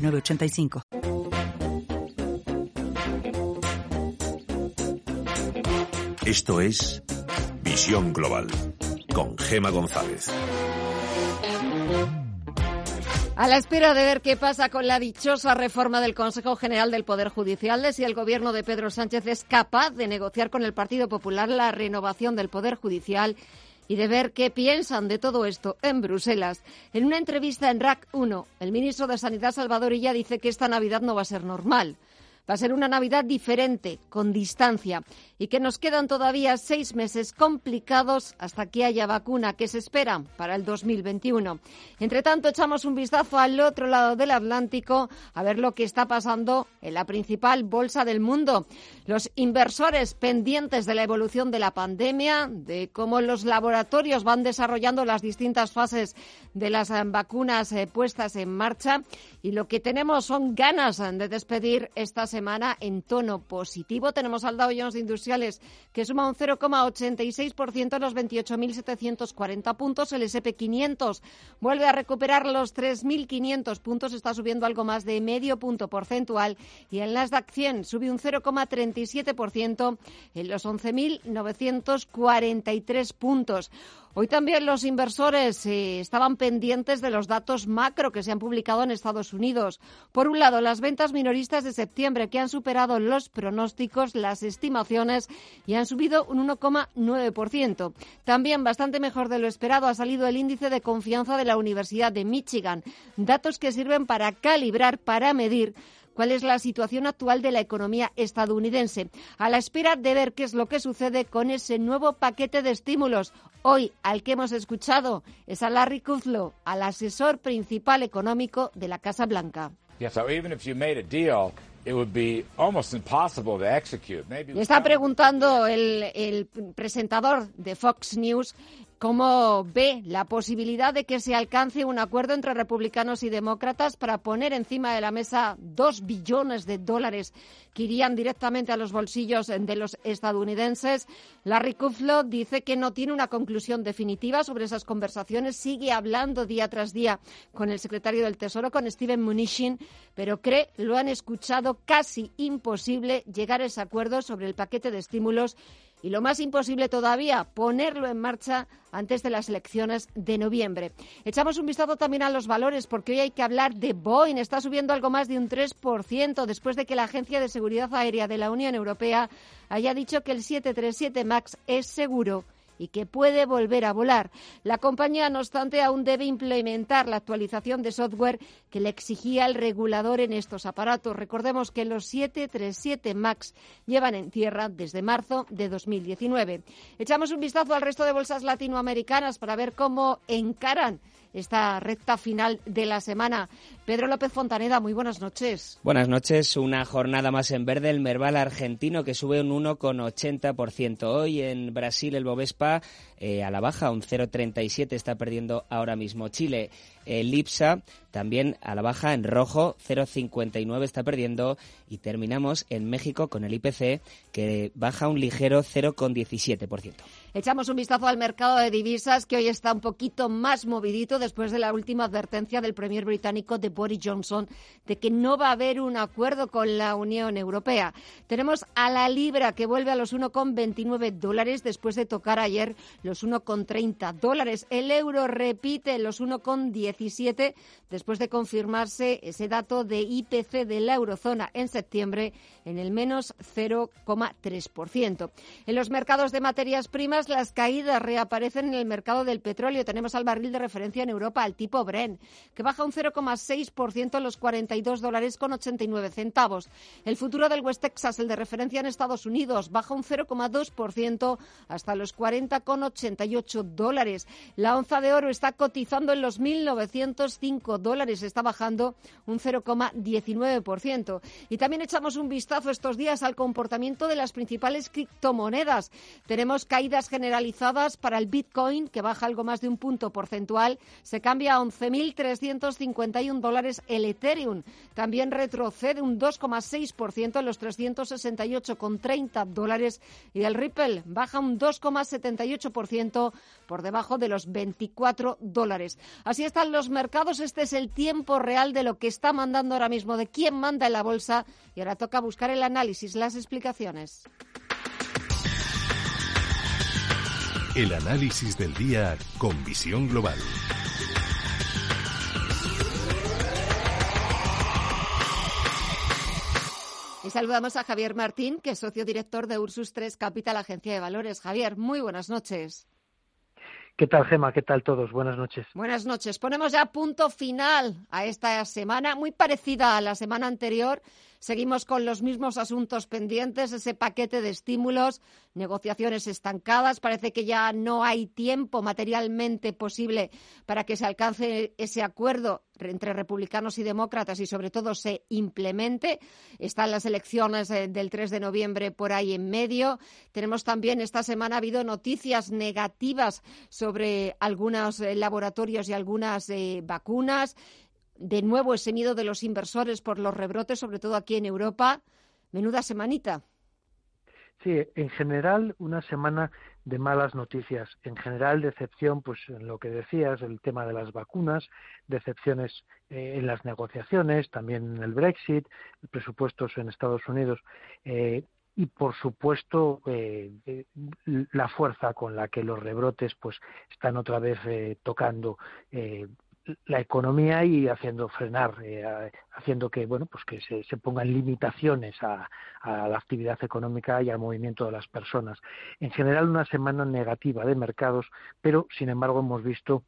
906985. Esto es Visión Global con Gema González. A la espera de ver qué pasa con la dichosa reforma del Consejo General del Poder Judicial, de si el gobierno de Pedro Sánchez es capaz de negociar con el Partido Popular la renovación del Poder Judicial y de ver qué piensan de todo esto en Bruselas. En una entrevista en RAC 1, el ministro de Sanidad Salvador Illa dice que esta Navidad no va a ser normal. Va a ser una Navidad diferente, con distancia, y que nos quedan todavía seis meses complicados hasta que haya vacuna que se espera para el 2021. Entre tanto, echamos un vistazo al otro lado del Atlántico a ver lo que está pasando en la principal bolsa del mundo. Los inversores pendientes de la evolución de la pandemia, de cómo los laboratorios van desarrollando las distintas fases de las eh, vacunas eh, puestas en marcha, y lo que tenemos son ganas de despedir esta semana en tono positivo. Tenemos al Dow Jones Que suma un 0,86% en los 28.740 puntos. El SP500 vuelve a recuperar los 3.500 puntos, está subiendo algo más de medio punto porcentual. Y el Nasdaq 100 sube un 0,37% en los 11.943 puntos. Hoy también los inversores eh, estaban pendientes de los datos macro que se han publicado en Estados Unidos. Por un lado, las ventas minoristas de septiembre que han superado los pronósticos, las estimaciones y han subido un 1,9%. También bastante mejor de lo esperado ha salido el índice de confianza de la Universidad de Michigan, datos que sirven para calibrar, para medir cuál es la situación actual de la economía estadounidense, a la espera de ver qué es lo que sucede con ese nuevo paquete de estímulos. Hoy, al que hemos escuchado, es a Larry Kudlow, al asesor principal económico de la Casa Blanca. Le está preguntando el, el presentador de Fox News ¿Cómo ve la posibilidad de que se alcance un acuerdo entre republicanos y demócratas para poner encima de la mesa dos billones de dólares que irían directamente a los bolsillos de los estadounidenses? Larry Kudlow dice que no tiene una conclusión definitiva sobre esas conversaciones, sigue hablando día tras día con el secretario del Tesoro, con Steven Mnuchin, pero cree, lo han escuchado, casi imposible llegar a ese acuerdo sobre el paquete de estímulos y lo más imposible todavía, ponerlo en marcha antes de las elecciones de noviembre. Echamos un vistazo también a los valores porque hoy hay que hablar de Boeing. Está subiendo algo más de un 3% después de que la Agencia de Seguridad Aérea de la Unión Europea haya dicho que el 737 MAX es seguro y que puede volver a volar. La compañía, no obstante, aún debe implementar la actualización de software que le exigía el regulador en estos aparatos. Recordemos que los 737 MAX llevan en tierra desde marzo de 2019. Echamos un vistazo al resto de bolsas latinoamericanas para ver cómo encaran esta recta final de la semana. Pedro López Fontaneda, muy buenas noches. Buenas noches. Una jornada más en verde. El Merval argentino que sube un 1,80%. Hoy en Brasil el Bovespa eh, a la baja, un 0,37 está perdiendo ahora mismo Chile. El IPSA también a la baja en rojo, 0,59 está perdiendo. Y terminamos en México con el IPC que baja un ligero 0,17%. Echamos un vistazo al mercado de divisas que hoy está un poquito más movidito después de la última advertencia del premier británico de Boris Johnson de que no va a haber un acuerdo con la Unión Europea. Tenemos a la libra que vuelve a los 1,29 dólares después de tocar ayer 1,30 dólares. El euro repite los 1,17 después de confirmarse ese dato de IPC de la eurozona en septiembre en el menos 0,3%. En los mercados de materias primas, las caídas reaparecen en el mercado del petróleo. Tenemos al barril de referencia en Europa, al tipo Brent, que baja un 0,6% a los 42 dólares con 89 centavos. El futuro del West Texas, el de referencia en Estados Unidos, baja un 0,2% hasta los 40,80 1.188 dólares. La onza de oro está cotizando en los 1.905 dólares, está bajando un 0,19%. Y también echamos un vistazo estos días al comportamiento de las principales criptomonedas. Tenemos caídas generalizadas para el Bitcoin, que baja algo más de un punto porcentual, se cambia a 11.351 dólares el Ethereum. También retrocede un 2,6% en los 368,30 dólares y el Ripple baja un 2,78% por debajo de los 24 dólares. Así están los mercados. Este es el tiempo real de lo que está mandando ahora mismo, de quién manda en la bolsa. Y ahora toca buscar el análisis, las explicaciones. El análisis del día con visión global. Y saludamos a Javier Martín, que es socio director de Ursus 3 Capital, Agencia de Valores. Javier, muy buenas noches. ¿Qué tal, Gema? ¿Qué tal todos? Buenas noches. Buenas noches. Ponemos ya punto final a esta semana, muy parecida a la semana anterior. Seguimos con los mismos asuntos pendientes, ese paquete de estímulos, negociaciones estancadas. Parece que ya no hay tiempo materialmente posible para que se alcance ese acuerdo entre republicanos y demócratas y sobre todo se implemente. Están las elecciones eh, del 3 de noviembre por ahí en medio. Tenemos también esta semana ha habido noticias negativas sobre algunos eh, laboratorios y algunas eh, vacunas de nuevo ese miedo de los inversores por los rebrotes, sobre todo aquí en Europa. Menuda semanita. Sí, en general una semana de malas noticias. En general decepción, pues en lo que decías, el tema de las vacunas, decepciones eh, en las negociaciones, también en el Brexit, presupuestos en Estados Unidos. Eh, y por supuesto eh, la fuerza con la que los rebrotes pues están otra vez tocando la economía y haciendo frenar, eh, haciendo que bueno pues que se, se pongan limitaciones a, a, la actividad económica y al movimiento de las personas. En general una semana negativa de mercados, pero sin embargo hemos visto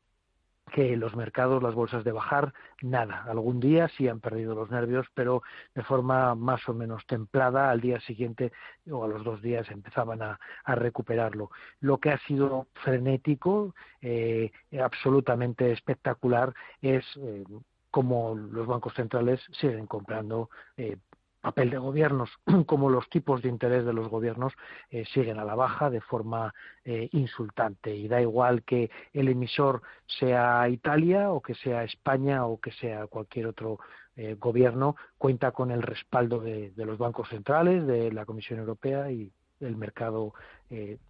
que los mercados, las bolsas de bajar, nada. Algún día sí han perdido los nervios, pero de forma más o menos templada. Al día siguiente o a los dos días empezaban a, recuperarlo. Lo que ha sido frenético, eh, absolutamente espectacular, es eh, cómo los bancos centrales siguen comprando eh, papel de gobiernos, como los tipos de interés de los gobiernos eh, siguen a la baja de forma eh, insultante. Y da igual que el emisor sea Italia o que sea España o que sea cualquier otro eh, gobierno, cuenta con el respaldo de, de, los bancos centrales, de la Comisión Europea y el mercado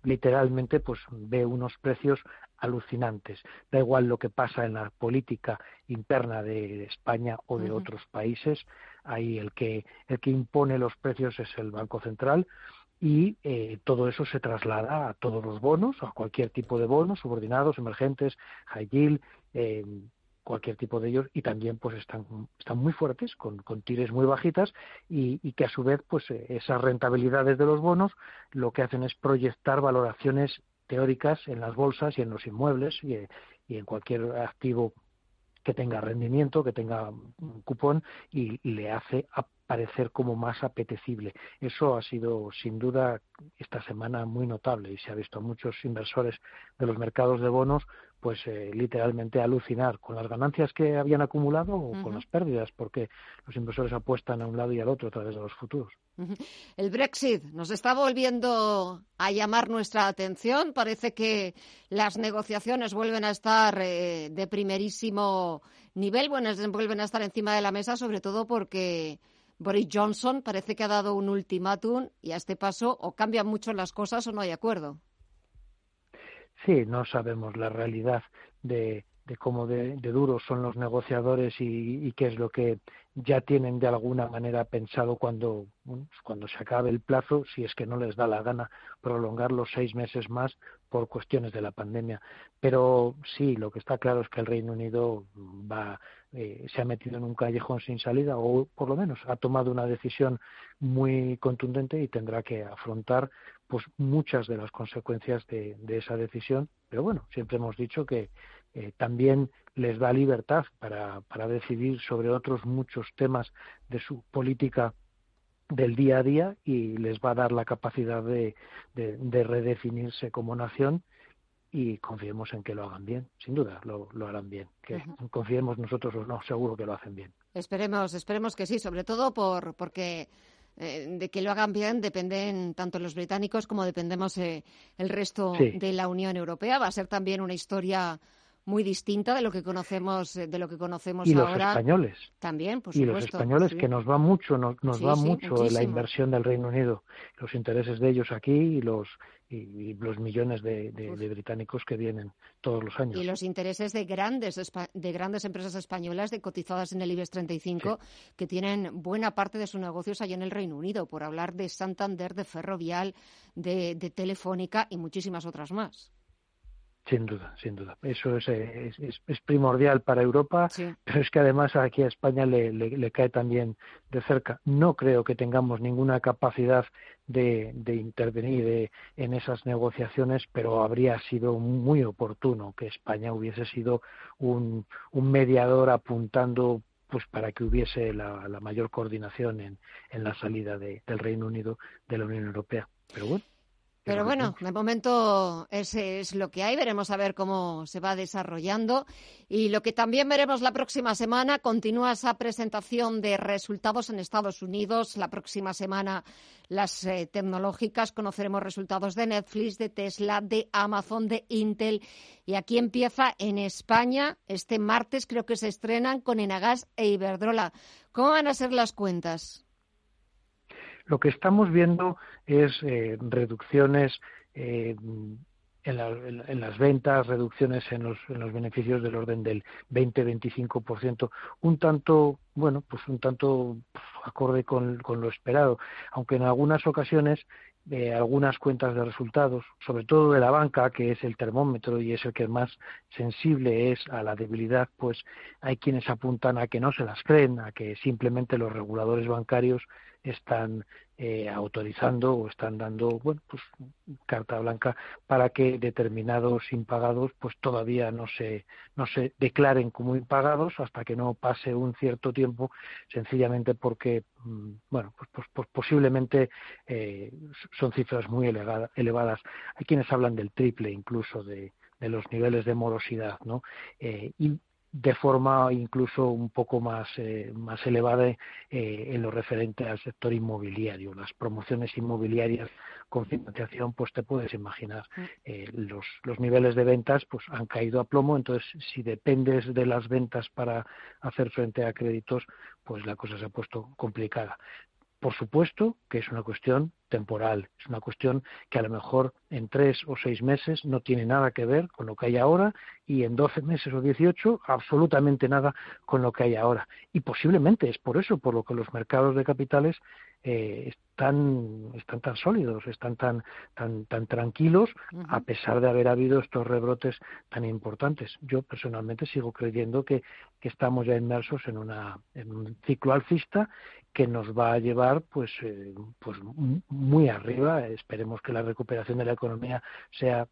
literalmente pues ve unos precios alucinantes. Da igual lo que pasa en la política interna de España o de otros países, ahí el que, el que impone los precios es el Banco Central y eh, todo eso se traslada a todos los bonos, a cualquier tipo de bonos, subordinados, emergentes, high yield, eh, cualquier tipo de ellos y también pues están, están muy fuertes con, con tires muy bajitas y, que a su vez pues eh, esas rentabilidades de los bonos lo que hacen es proyectar valoraciones teóricas en las bolsas y en los inmuebles y, y en cualquier activo que tenga rendimiento, que tenga un cupón y, le hace parecer como más apetecible. Eso ha sido sin duda esta semana muy notable y se ha visto a muchos inversores de los mercados de bonos pues eh, literalmente alucinar con las ganancias que habían acumulado o con las pérdidas, porque los inversores apuestan a un lado y al otro a través de los futuros. El Brexit nos está volviendo a llamar nuestra atención. Parece que las negociaciones vuelven a estar eh, de primerísimo nivel, bueno, vuelven a estar encima de la mesa, sobre todo porque Boris Johnson parece que ha dado un ultimátum y a este paso o cambian mucho las cosas o no hay acuerdo. Sí, no sabemos la realidad de, de cómo de, duros son los negociadores y, y, qué es lo que ya tienen de alguna manera pensado cuando, pues cuando se acabe el plazo, si es que no les da la gana prolongar los seis meses más por cuestiones de la pandemia. Pero sí, lo que está claro es que el Reino Unido va, eh, se ha metido en un callejón sin salida o por lo menos ha tomado una decisión muy contundente y tendrá que afrontar pues muchas de las consecuencias de, esa decisión. Pero bueno, siempre hemos dicho que eh, también les da libertad para, para decidir sobre otros muchos temas de su política del día a día y les va a dar la capacidad de redefinirse como nación y confiemos en que lo hagan bien, sin duda lo, harán bien. Que confiemos nosotros o no, seguro que lo hacen bien. Esperemos, esperemos que sí, sobre todo por porque eh, de que lo hagan bien dependen tanto los británicos como dependemos eh, el resto de la Unión Europea. Va a ser también una historia muy distinta de lo que conocemos de lo que conocemos y los españoles. También por y los españoles que nos va mucho nos, va mucho la inversión del Reino Unido. Los intereses de ellos aquí y los y, los millones de, británicos que vienen todos los años. Y los intereses de grandes de grandes empresas españolas de cotizadas en el IBEX 35 que tienen buena parte de sus negocios allá en el Reino Unido por hablar de Santander de Ferrovial de Telefónica y muchísimas otras más sin duda, sin duda. Eso es, es, primordial para Europa, pero es que además aquí a España le, le, cae también de cerca. No creo que tengamos ninguna capacidad de, de intervenir de, en esas negociaciones, pero habría sido muy oportuno que España hubiese sido un, un mediador apuntando pues para que hubiese la, la mayor coordinación en, en la salida del Reino Unido de la Unión Europea. Pero bueno, pero bueno, de momento ese es lo que hay. Veremos a ver cómo se va desarrollando. Y lo que también veremos la próxima semana, continúa esa presentación de resultados en Estados Unidos. La próxima semana las eh, tecnológicas conoceremos resultados de Netflix, de Tesla, de Amazon, de Intel. Y aquí empieza en España. Este martes creo que se estrenan con Enagas e Iberdrola. ¿Cómo van a ser las cuentas? Lo que estamos viendo es eh, reducciones eh, en, las ventas, reducciones en los, beneficios del orden del 20-25%, un tanto, bueno, pues un tanto acorde con, lo esperado, aunque en algunas ocasiones eh, algunas cuentas de resultados, sobre todo de la banca, que es el termómetro y es el que más sensible es a la debilidad, pues hay quienes apuntan a que no se las creen, a que simplemente los reguladores bancarios están eh, autorizando o están dando bueno pues carta blanca para que determinados impagados pues todavía no se no se declaren como impagados hasta que no pase un cierto tiempo sencillamente porque mm, bueno pues, pues, pues posiblemente eh, son cifras muy elevadas. Hay quienes hablan del triple incluso de, de los niveles de morosidad no eh, y de forma incluso un poco más, eh, más elevada eh, en lo referente al sector inmobiliario. Las promociones inmobiliarias con financiación, pues te puedes imaginar, mm. eh, los, los niveles de ventas pues han caído a plomo, entonces si dependes de las ventas para hacer frente a créditos, pues la cosa se ha puesto complicada. Por supuesto que es una cuestión temporal, es una cuestión que a lo mejor en tres o seis meses no tiene nada que ver con lo que hay ahora y en doce meses o dieciocho absolutamente nada con lo que hay ahora. Y posiblemente es por eso por lo que los mercados de capitales eh, están, están tan sólidos, están tan, tan, tan tranquilos, a pesar de haber habido estos rebrotes tan importantes. Yo personalmente sigo creyendo que, que estamos ya inmersos en, una, en un ciclo alcista que nos va a llevar pues, eh, pues muy arriba. Esperemos que la recuperación de la economía sea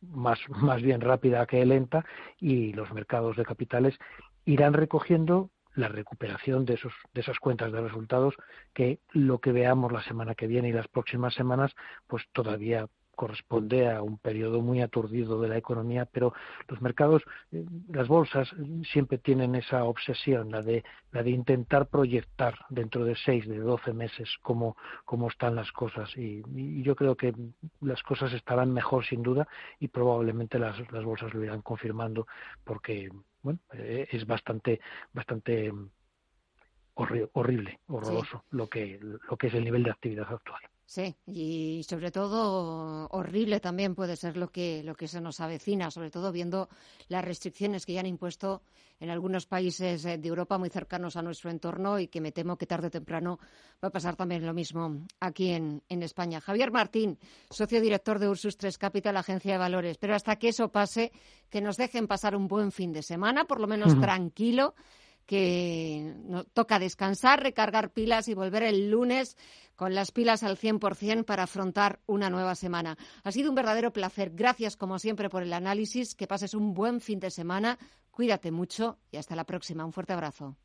más, más bien rápida que lenta y los mercados de capitales irán recogiendo la recuperación de, esos, de esas cuentas de resultados que lo que veamos la semana que viene y las próximas semanas pues todavía corresponde a un periodo muy aturdido de la economía, pero los mercados, eh, las bolsas siempre tienen esa obsesión, la de, la de intentar proyectar dentro de seis, de doce meses cómo, cómo están las cosas. Y, yo creo que las cosas estarán mejor sin duda y probablemente las, las bolsas lo irán confirmando porque bueno, eh, es bastante, bastante horrible, horroroso lo que lo que es el nivel de actividad actual. Sí, y sobre todo horrible también puede ser lo que, lo que se nos avecina, sobre todo viendo las restricciones que ya han impuesto en algunos países eh, de Europa muy cercanos a nuestro entorno y que me temo que tarde o temprano va a pasar también lo mismo aquí en, en España. Javier Martín, socio director de Ursus 3 Capital, agencia de valores. Pero hasta que eso pase, que nos dejen pasar un buen fin de semana, por lo menos tranquilo que toca descansar, recargar pilas y volver el lunes con las pilas al 100% para afrontar una nueva semana. Ha sido un verdadero placer. Gracias, como siempre, por el análisis. Que pases un buen fin de semana. Cuídate mucho y hasta la próxima. Un fuerte abrazo.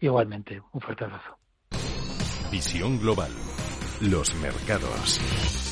Igualmente, un fuerte abrazo. Visión global. Los mercados.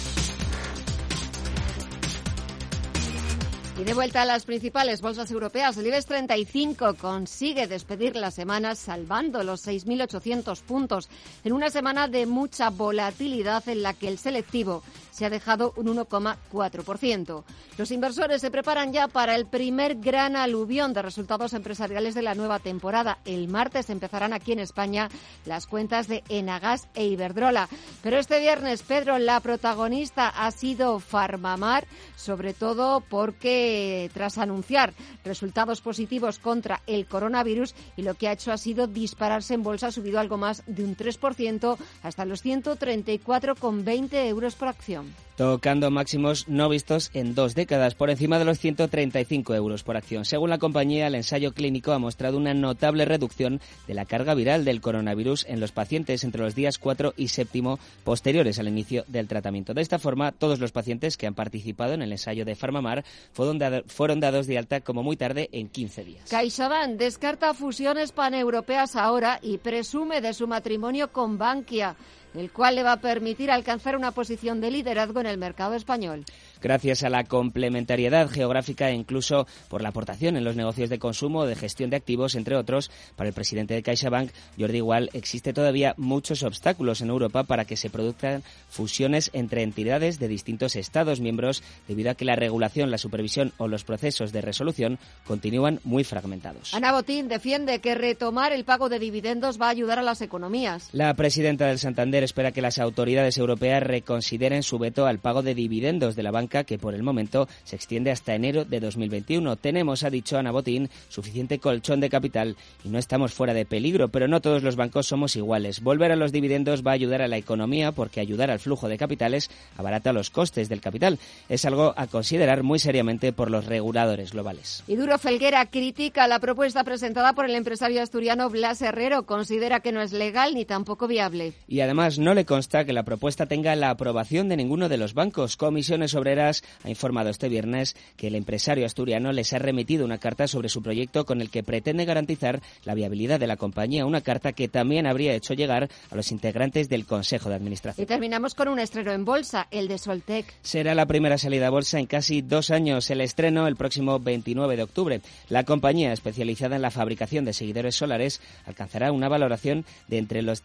Y de vuelta a las principales bolsas europeas, el IBEX 35 consigue despedir la semana salvando los 6.800 puntos en una semana de mucha volatilidad en la que el selectivo se ha dejado un 1,4%. Los inversores se preparan ya para el primer gran aluvión de resultados empresariales de la nueva temporada. El martes empezarán aquí en España las cuentas de Enagas e Iberdrola. Pero este viernes, Pedro, la protagonista ha sido Farmamar, sobre todo porque tras anunciar resultados positivos contra el coronavirus y lo que ha hecho ha sido dispararse en bolsa, ha subido algo más de un 3% hasta los 134,20 euros por acción tocando máximos no vistos en dos décadas, por encima de los 135 euros por acción. Según la compañía, el ensayo clínico ha mostrado una notable reducción de la carga viral del coronavirus en los pacientes entre los días 4 y 7 posteriores al inicio del tratamiento. De esta forma, todos los pacientes que han participado en el ensayo de Farmamar fueron, dados de alta como muy tarde en 15 días. CaixaBank descarta fusiones paneuropeas ahora y presume de su matrimonio con Bankia el cual le va a permitir alcanzar una posición de liderazgo en el mercado español gracias a la complementariedad geográfica e incluso por la aportación en los negocios de consumo o de gestión de activos, entre otros. Para el presidente de CaixaBank, Jordi Igual, existe todavía muchos obstáculos en Europa para que se produzcan fusiones entre entidades de distintos Estados miembros debido a que la regulación, la supervisión o los procesos de resolución continúan muy fragmentados. Ana Botín defiende que retomar el pago de dividendos va a ayudar a las economías. La presidenta del Santander espera que las autoridades europeas reconsideren su veto al pago de dividendos de la banca que por el momento se extiende hasta enero de 2021. Tenemos, ha dicho Ana Botín, suficiente colchón de capital y no estamos fuera de peligro, pero no todos los bancos somos iguales. Volver a los dividendos va a ayudar a la economía porque ayudar al flujo de capitales abarata los costes del capital. Es algo a considerar muy seriamente por los reguladores globales. Y Duro Felguera critica la propuesta presentada por el empresario asturiano Blas Herrero. Considera que no es legal ni tampoco viable. Y además no le consta que la propuesta tenga la aprobación de ninguno de los bancos. Comisiones sobre ha informado este viernes que el empresario asturiano les ha remitido una carta sobre su proyecto con el que pretende garantizar la viabilidad de la compañía, una carta que también habría hecho llegar a los integrantes del Consejo de Administración. Y terminamos con un estreno en bolsa, el de Soltec. Será la primera salida a bolsa en casi dos años, el estreno el próximo 29 de octubre. La compañía, especializada en la fabricación de seguidores solares, alcanzará una valoración de entre los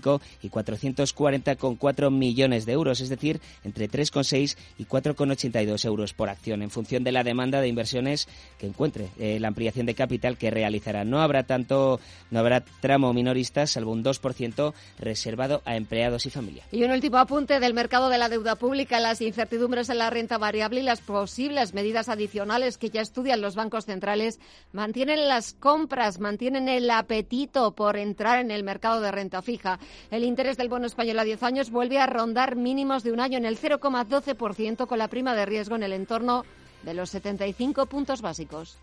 370,5 y 440,4 millones de euros, es decir, entre 3,6 y 4,82 euros por acción, en función de la demanda de inversiones que encuentre eh, la ampliación de capital que realizará. No habrá tanto, no habrá tramo minorista, salvo un 2% reservado a empleados y familia. Y un último apunte del mercado de la deuda pública, las incertidumbres en la renta variable y las posibles medidas adicionales que ya estudian los bancos centrales mantienen las compras, mantienen el apetito por entrar en el mercado de renta fija. El interés del bono español a 10 años vuelve a rondar mínimos de un año en el 0,2 12% con la prima de riesgo en el entorno de los 75 puntos básicos.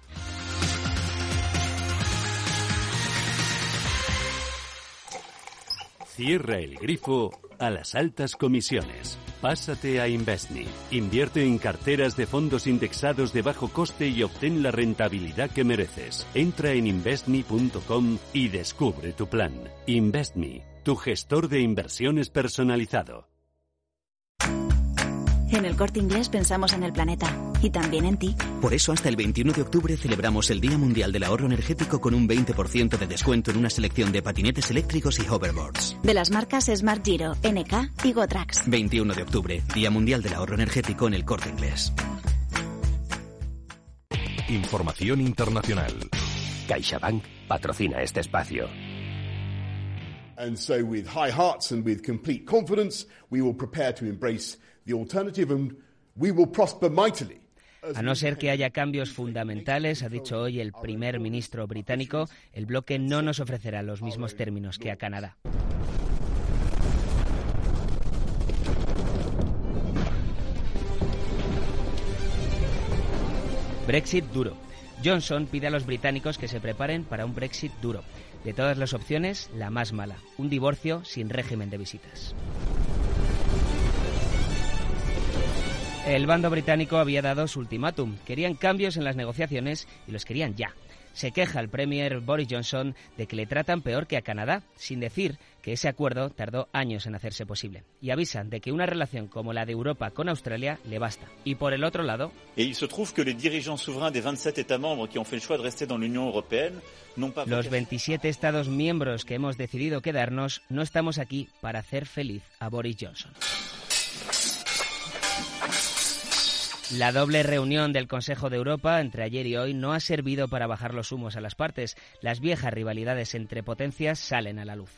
Cierra el grifo a las altas comisiones. Pásate a Investme. Invierte en carteras de fondos indexados de bajo coste y obtén la rentabilidad que mereces. Entra en investme.com y descubre tu plan. Investme, tu gestor de inversiones personalizado. En el corte inglés pensamos en el planeta y también en ti. Por eso hasta el 21 de octubre celebramos el Día Mundial del Ahorro Energético con un 20% de descuento en una selección de patinetes eléctricos y hoverboards. De las marcas Smart Giro, NK y Gotrax. 21 de octubre, Día Mundial del Ahorro Energético en el corte inglés. Información internacional. CaixaBank patrocina este espacio. And so with high hearts and with complete confidence, we will prepare to embrace a no ser que haya cambios fundamentales, ha dicho hoy el primer ministro británico, el bloque no nos ofrecerá los mismos términos que a Canadá. Brexit duro. Johnson pide a los británicos que se preparen para un Brexit duro. De todas las opciones, la más mala, un divorcio sin régimen de visitas. El bando británico había dado su ultimátum. Querían cambios en las negociaciones y los querían ya. Se queja el Premier Boris Johnson de que le tratan peor que a Canadá, sin decir que ese acuerdo tardó años en hacerse posible. Y avisan de que una relación como la de Europa con Australia le basta. Y por el otro lado... Los 27 Estados miembros que hemos decidido quedarnos no estamos aquí para hacer feliz a Boris Johnson. La doble reunión del Consejo de Europa entre ayer y hoy no ha servido para bajar los humos a las partes. Las viejas rivalidades entre potencias salen a la luz.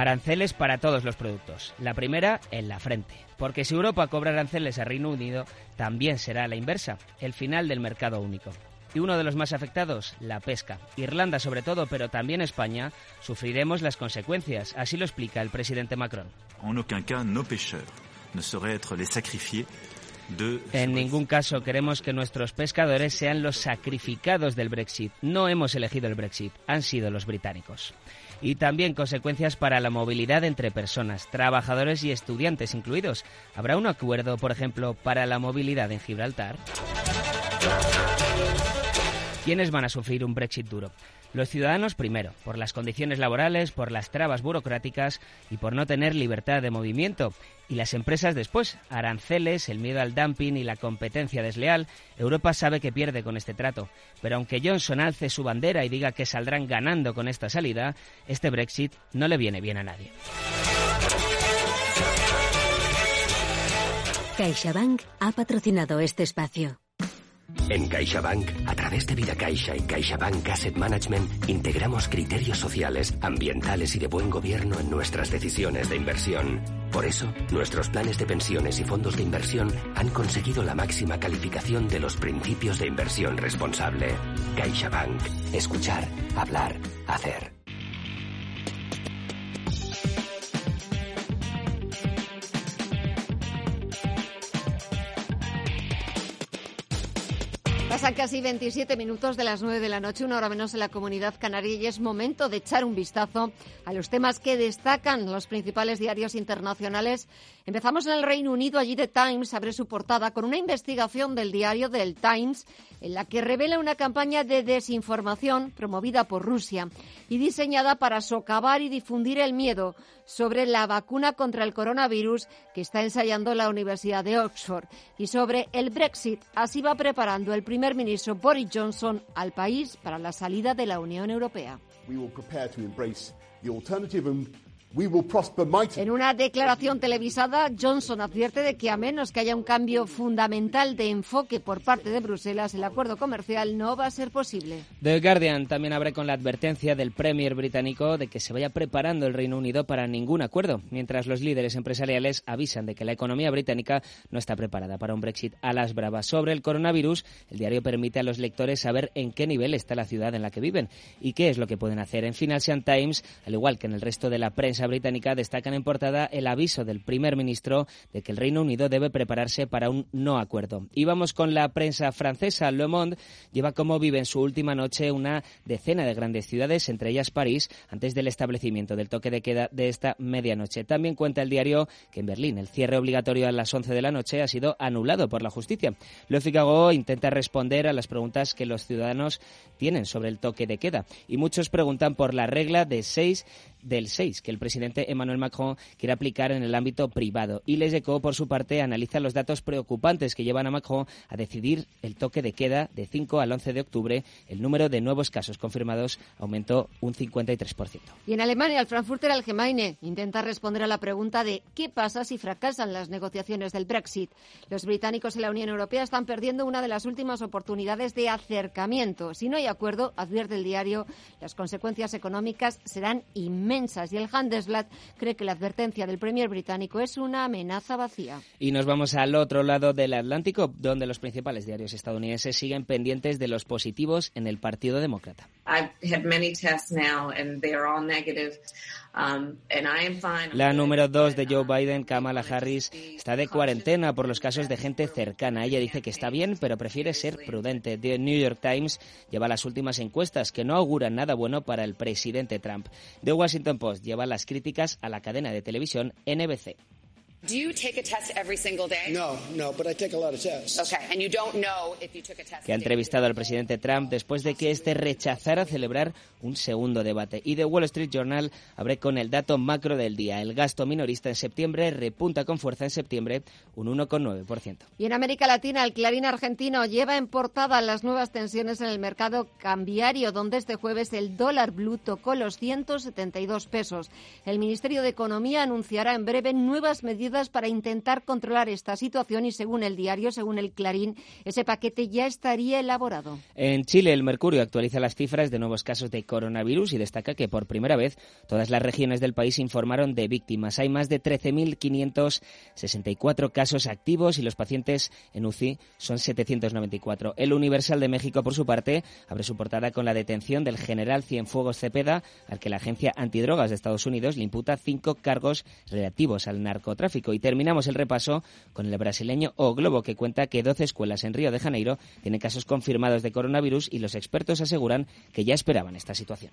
Aranceles para todos los productos. La primera en la frente. Porque si Europa cobra aranceles a Reino Unido, también será la inversa, el final del mercado único. Y uno de los más afectados, la pesca. Irlanda sobre todo, pero también España, sufriremos las consecuencias. Así lo explica el presidente Macron. En ningún caso queremos que nuestros pescadores sean los sacrificados del Brexit. No hemos elegido el Brexit, han sido los británicos. Y también consecuencias para la movilidad entre personas, trabajadores y estudiantes incluidos. ¿Habrá un acuerdo, por ejemplo, para la movilidad en Gibraltar? ¿Quiénes van a sufrir un Brexit duro? Los ciudadanos primero, por las condiciones laborales, por las trabas burocráticas y por no tener libertad de movimiento. Y las empresas después, aranceles, el miedo al dumping y la competencia desleal. Europa sabe que pierde con este trato. Pero aunque Johnson alce su bandera y diga que saldrán ganando con esta salida, este Brexit no le viene bien a nadie. CaixaBank ha patrocinado este espacio. En CaixaBank, a través de Vida Caixa y CaixaBank Asset Management, integramos criterios sociales, ambientales y de buen gobierno en nuestras decisiones de inversión. Por eso, nuestros planes de pensiones y fondos de inversión han conseguido la máxima calificación de los principios de inversión responsable. CaixaBank. Escuchar, hablar, hacer. Pasan casi 27 minutos de las 9 de la noche, una hora menos en la comunidad canaria, y es momento de echar un vistazo a los temas que destacan los principales diarios internacionales. Empezamos en el Reino Unido, allí The Times abre su portada con una investigación del diario del Times en la que revela una campaña de desinformación promovida por Rusia y diseñada para socavar y difundir el miedo sobre la vacuna contra el coronavirus que está ensayando la Universidad de Oxford y sobre el Brexit. Así va preparando el primer ministro Boris Johnson al país para la salida de la Unión Europea. En una declaración televisada, Johnson advierte de que a menos que haya un cambio fundamental de enfoque por parte de Bruselas, el acuerdo comercial no va a ser posible. The Guardian también abre con la advertencia del Premier británico de que se vaya preparando el Reino Unido para ningún acuerdo, mientras los líderes empresariales avisan de que la economía británica no está preparada para un Brexit a las bravas. Sobre el coronavirus, el diario permite a los lectores saber en qué nivel está la ciudad en la que viven y qué es lo que pueden hacer. En Financial Times, al igual que en el resto de la prensa británica destacan en portada el aviso del primer ministro de que el Reino Unido debe prepararse para un no acuerdo. Y vamos con la prensa francesa. Le Monde lleva como vive en su última noche una decena de grandes ciudades, entre ellas París, antes del establecimiento del toque de queda de esta medianoche. También cuenta el diario que en Berlín el cierre obligatorio a las 11 de la noche ha sido anulado por la justicia. Le Figaro intenta responder a las preguntas que los ciudadanos tienen sobre el toque de queda y muchos preguntan por la regla de seis del 6 que el presidente Emmanuel Macron quiere aplicar en el ámbito privado. Y Les Eco, por su parte, analiza los datos preocupantes que llevan a Macron a decidir el toque de queda de 5 al 11 de octubre. El número de nuevos casos confirmados aumentó un 53%. Y en Alemania, el Frankfurter Allgemeine intenta responder a la pregunta de qué pasa si fracasan las negociaciones del Brexit. Los británicos y la Unión Europea están perdiendo una de las últimas oportunidades de acercamiento. Si no hay acuerdo, advierte el diario, las consecuencias económicas serán inmensas y el Handelsblatt cree que la advertencia del Premier británico es una amenaza vacía. Y nos vamos al otro lado del Atlántico, donde los principales diarios estadounidenses siguen pendientes de los positivos en el Partido Demócrata. Um, la número dos de Joe Biden, Kamala Harris, está de cuarentena por los casos de gente cercana. Ella dice que está bien, pero prefiere ser prudente. The New York Times lleva las últimas encuestas que no auguran nada bueno para el presidente Trump. The Washington Post lleva las críticas a la cadena de televisión NBC. Do you take a test every single day? No, no, but I take a lot of tests. Okay, and you don't know if you took a test. Que ha entrevistado al presidente Trump después de que este rechazara celebrar un segundo debate. Y The Wall Street Journal abre con el dato macro del día. El gasto minorista en septiembre repunta con fuerza en septiembre un 1,9%. Y en América Latina, el Clarín argentino lleva en portada las nuevas tensiones en el mercado cambiario, donde este jueves el dólar blue tocó los 172 pesos. El Ministerio de Economía anunciará en breve nuevas medidas para intentar controlar esta situación y según el diario, según el Clarín, ese paquete ya estaría elaborado. En Chile, el Mercurio actualiza las cifras de nuevos casos de coronavirus y destaca que por primera vez todas las regiones del país informaron de víctimas. Hay más de 13.564 casos activos y los pacientes en UCI son 794. El Universal de México, por su parte, abre su portada con la detención del general Cienfuegos Cepeda, al que la agencia antidrogas de Estados Unidos le imputa cinco cargos relativos al narcotráfico. Y terminamos el repaso con el brasileño O Globo, que cuenta que 12 escuelas en Río de Janeiro tienen casos confirmados de coronavirus y los expertos aseguran que ya esperaban esta situación.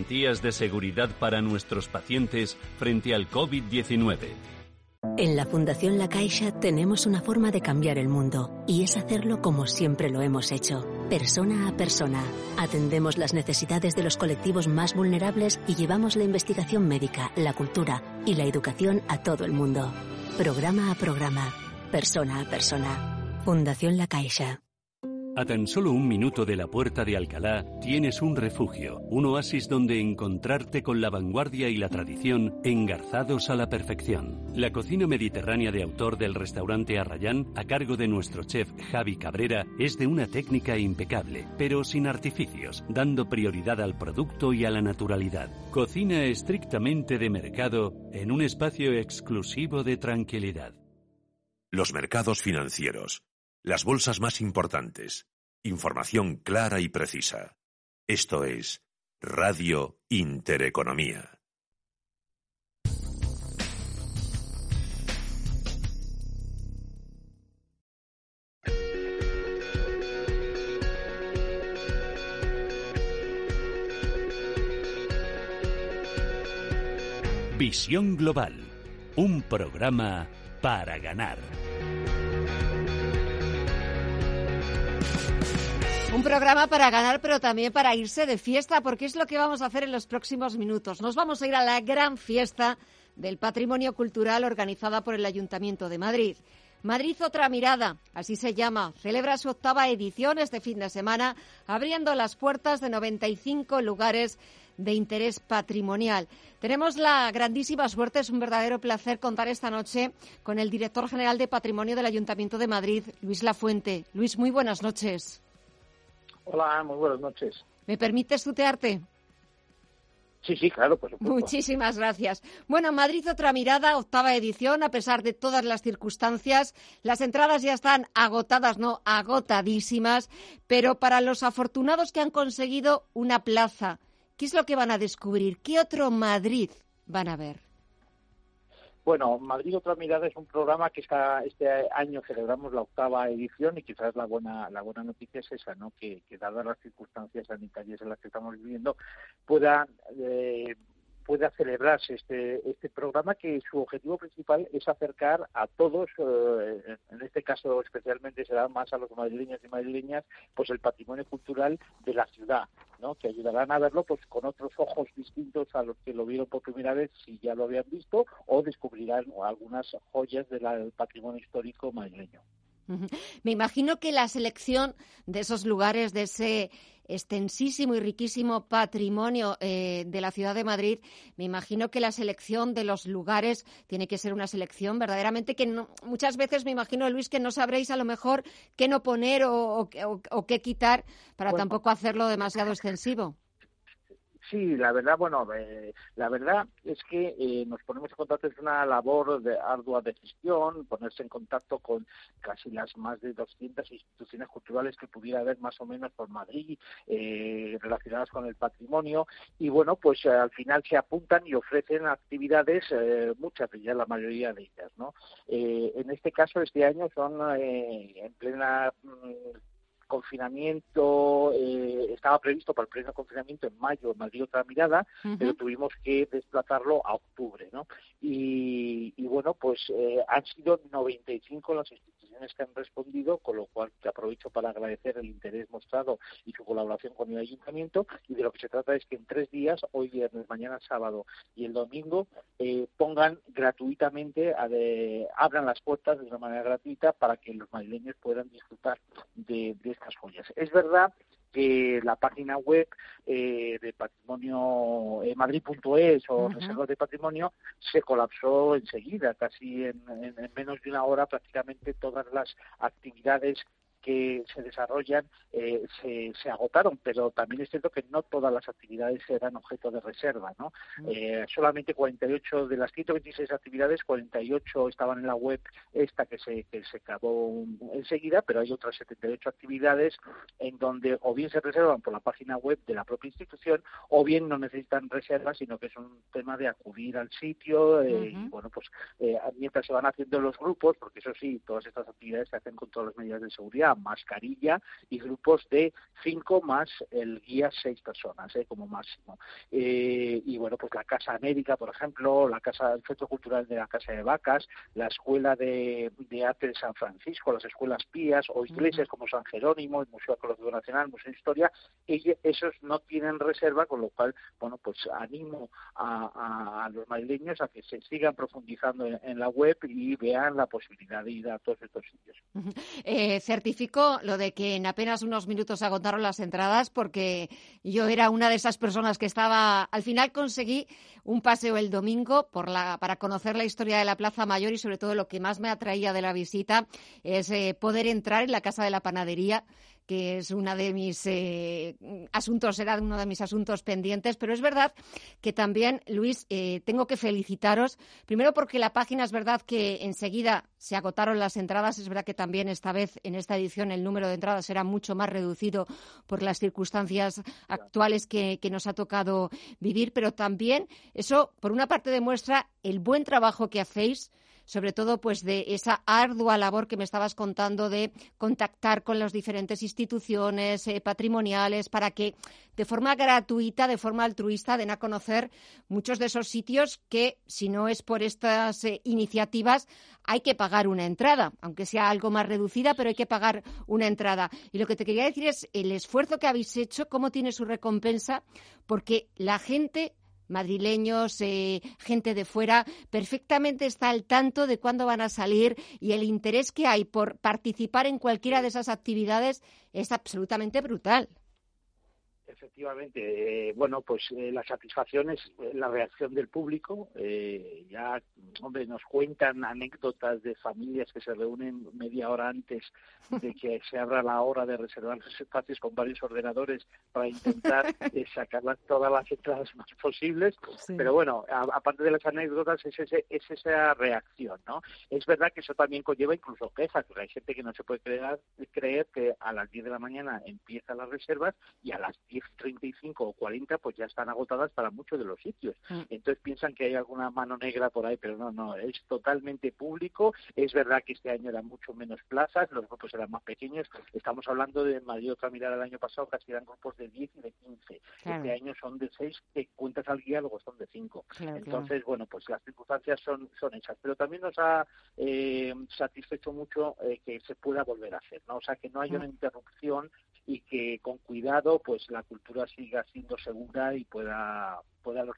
garantías de seguridad para nuestros pacientes frente al COVID-19. En la Fundación La Caixa tenemos una forma de cambiar el mundo y es hacerlo como siempre lo hemos hecho, persona a persona. Atendemos las necesidades de los colectivos más vulnerables y llevamos la investigación médica, la cultura y la educación a todo el mundo. Programa a programa, persona a persona. Fundación La Caixa. A tan solo un minuto de la puerta de Alcalá tienes un refugio, un oasis donde encontrarte con la vanguardia y la tradición engarzados a la perfección. La cocina mediterránea de autor del restaurante Arrayán, a cargo de nuestro chef Javi Cabrera, es de una técnica impecable, pero sin artificios, dando prioridad al producto y a la naturalidad. Cocina estrictamente de mercado en un espacio exclusivo de tranquilidad. Los mercados financieros las bolsas más importantes. Información clara y precisa. Esto es Radio Intereconomía. Visión Global. Un programa para ganar. Un programa para ganar, pero también para irse de fiesta, porque es lo que vamos a hacer en los próximos minutos. Nos vamos a ir a la gran fiesta del patrimonio cultural organizada por el Ayuntamiento de Madrid. Madrid Otra Mirada, así se llama, celebra su octava edición este fin de semana, abriendo las puertas de 95 lugares de interés patrimonial. Tenemos la grandísima suerte, es un verdadero placer contar esta noche con el director general de Patrimonio del Ayuntamiento de Madrid, Luis Lafuente. Luis, muy buenas noches. Hola, muy buenas noches. ¿Me permites tutearte? Sí, sí, claro, por supuesto. Muchísimas gracias. Bueno, Madrid otra mirada, octava edición, a pesar de todas las circunstancias. Las entradas ya están agotadas, no, agotadísimas, pero para los afortunados que han conseguido una plaza, ¿qué es lo que van a descubrir? ¿Qué otro Madrid van a ver? Bueno, Madrid otra mirada es un programa que está, este año celebramos la octava edición y quizás la buena la buena noticia es esa, ¿no? Que, dadas las circunstancias sanitarias en las que estamos viviendo puedan eh, pueda celebrarse este, este programa que su objetivo principal es acercar a todos, eh, en este caso especialmente será más a los madrileños y madrileñas, pues el patrimonio cultural de la ciudad, ¿no? que ayudarán a verlo pues con otros ojos distintos a los que lo vieron por primera vez si ya lo habían visto o descubrirán algunas joyas del patrimonio histórico madrileño. Me imagino que la selección de esos lugares, de ese extensísimo y riquísimo patrimonio eh, de la ciudad de Madrid, me imagino que la selección de los lugares tiene que ser una selección verdaderamente que muchas veces me imagino, Luis, que no sabréis a lo mejor qué no poner o, qué quitar para tampoco hacerlo demasiado extensivo. Sí, la verdad, bueno, eh, la verdad es que eh, nos ponemos en contacto, es una labor de, ardua de gestión, ponerse en contacto con casi las más de 200 instituciones culturales que pudiera haber más o menos por Madrid eh, relacionadas con el patrimonio y bueno, pues al final se apuntan y ofrecen actividades, muchas de ellas, la mayoría de ellas, ¿no? en este caso, este año son en plena mm, confinamiento eh, estaba previsto para el pleno confinamiento en mayo en Madrid otra mirada, pero tuvimos que desplazarlo a octubre, ¿no? Y, bueno, pues eh, han sido 95 las instituciones que han respondido, con lo cual te aprovecho para agradecer el interés mostrado y su colaboración con el ayuntamiento. Y de lo que se trata es que en tres días, hoy viernes, mañana sábado y el domingo, eh, pongan gratuitamente, abran las puertas de una manera gratuita para que los madrileños puedan disfrutar de, de estas joyas. Es verdad que la página web eh, de patrimonio eh, madrid.es o reservas de patrimonio se colapsó enseguida, casi en, menos de una hora prácticamente todas las actividades que se desarrollan eh, se, se, agotaron, pero también es cierto que no todas las actividades eran objeto de reserva, ¿no? Mm. Eh, solamente 48 de las 126 actividades, 48 estaban en la web esta que se que se acabó enseguida, pero hay otras 78 actividades en donde o bien se reservan por la página web de la propia institución o bien no necesitan reserva, sino que es un tema de acudir al sitio eh, y bueno, pues mientras se van haciendo los grupos, porque eso sí, todas estas actividades se hacen con todas las medidas de seguridad mascarilla y grupos de cinco más el guía seis personas ¿eh? como máximo. Eh, y bueno, pues la Casa América, por ejemplo, la casa, el Centro Cultural de la Casa de Vacas, la Escuela de, Arte de San Francisco, las escuelas pías o iglesias como San Jerónimo, el Museo Arqueológico Nacional, el Museo de Historia, esos no tienen reserva, con lo cual, bueno, pues animo a, los madrileños a que se sigan profundizando en, la web y vean la posibilidad de ir a todos estos sitios. Eh, lo de que en apenas unos minutos agotaron las entradas porque yo era una de esas personas que estaba. Al final conseguí un paseo el domingo por la, para conocer la historia de la Plaza Mayor y sobre todo lo que más me atraía de la visita es eh, poder entrar en la Casa de la Panadería que es uno de mis eh, asuntos, era uno de mis asuntos pendientes, pero es verdad que también, Luis, eh, tengo que felicitaros, primero porque la página es verdad que enseguida se agotaron las entradas, es verdad que también esta vez, en esta edición, el número de entradas era mucho más reducido por las circunstancias actuales que, que nos ha tocado vivir, pero también eso, por una parte, demuestra el buen trabajo que hacéis sobre todo pues de esa ardua labor que me estabas contando de contactar con las diferentes instituciones eh, patrimoniales para que de forma gratuita, de forma altruista, den a conocer muchos de esos sitios que, si no es por estas eh, iniciativas, hay que pagar una entrada, aunque sea algo más reducida, pero hay que pagar una entrada. Y lo que te quería decir es el esfuerzo que habéis hecho, cómo tiene su recompensa, porque la gente madrileños, eh, gente de fuera, perfectamente está al tanto de cuándo van a salir y el interés que hay por participar en cualquiera de esas actividades es absolutamente brutal. Efectivamente, eh, bueno, pues eh, la satisfacción es eh, la reacción del público. ya, hombre, nos cuentan anécdotas de familias que se reúnen media hora antes de que se abra la hora de reservar los espacios con varios ordenadores para intentar sacar todas las entradas más posibles. Pero bueno, aparte de las anécdotas, es, ese, es esa reacción, ¿no? Es verdad que eso también conlleva incluso quejas, porque hay gente que no se puede creer, creer que a las 10 de la mañana empiezan las reservas y a las 10 35 o 40 pues ya están agotadas para muchos de los sitios. Mm. Entonces piensan que hay alguna mano negra por ahí, pero no, no, es totalmente público. Es verdad que este año eran mucho menos plazas, los grupos eran más pequeños. Estamos hablando de Madrid otra mirada el año pasado, casi eran grupos de 10 y de 15. Claro. Este año son de 6, que cuentas al guía, luego son de 5. Claro, Entonces, bueno, pues las circunstancias son, son esas. Pero también nos ha eh, satisfecho mucho eh, que se pueda volver a hacer, ¿no? O sea, que no haya Mm. una interrupción y que con cuidado pues la cultura siga siendo segura y pueda puedan los,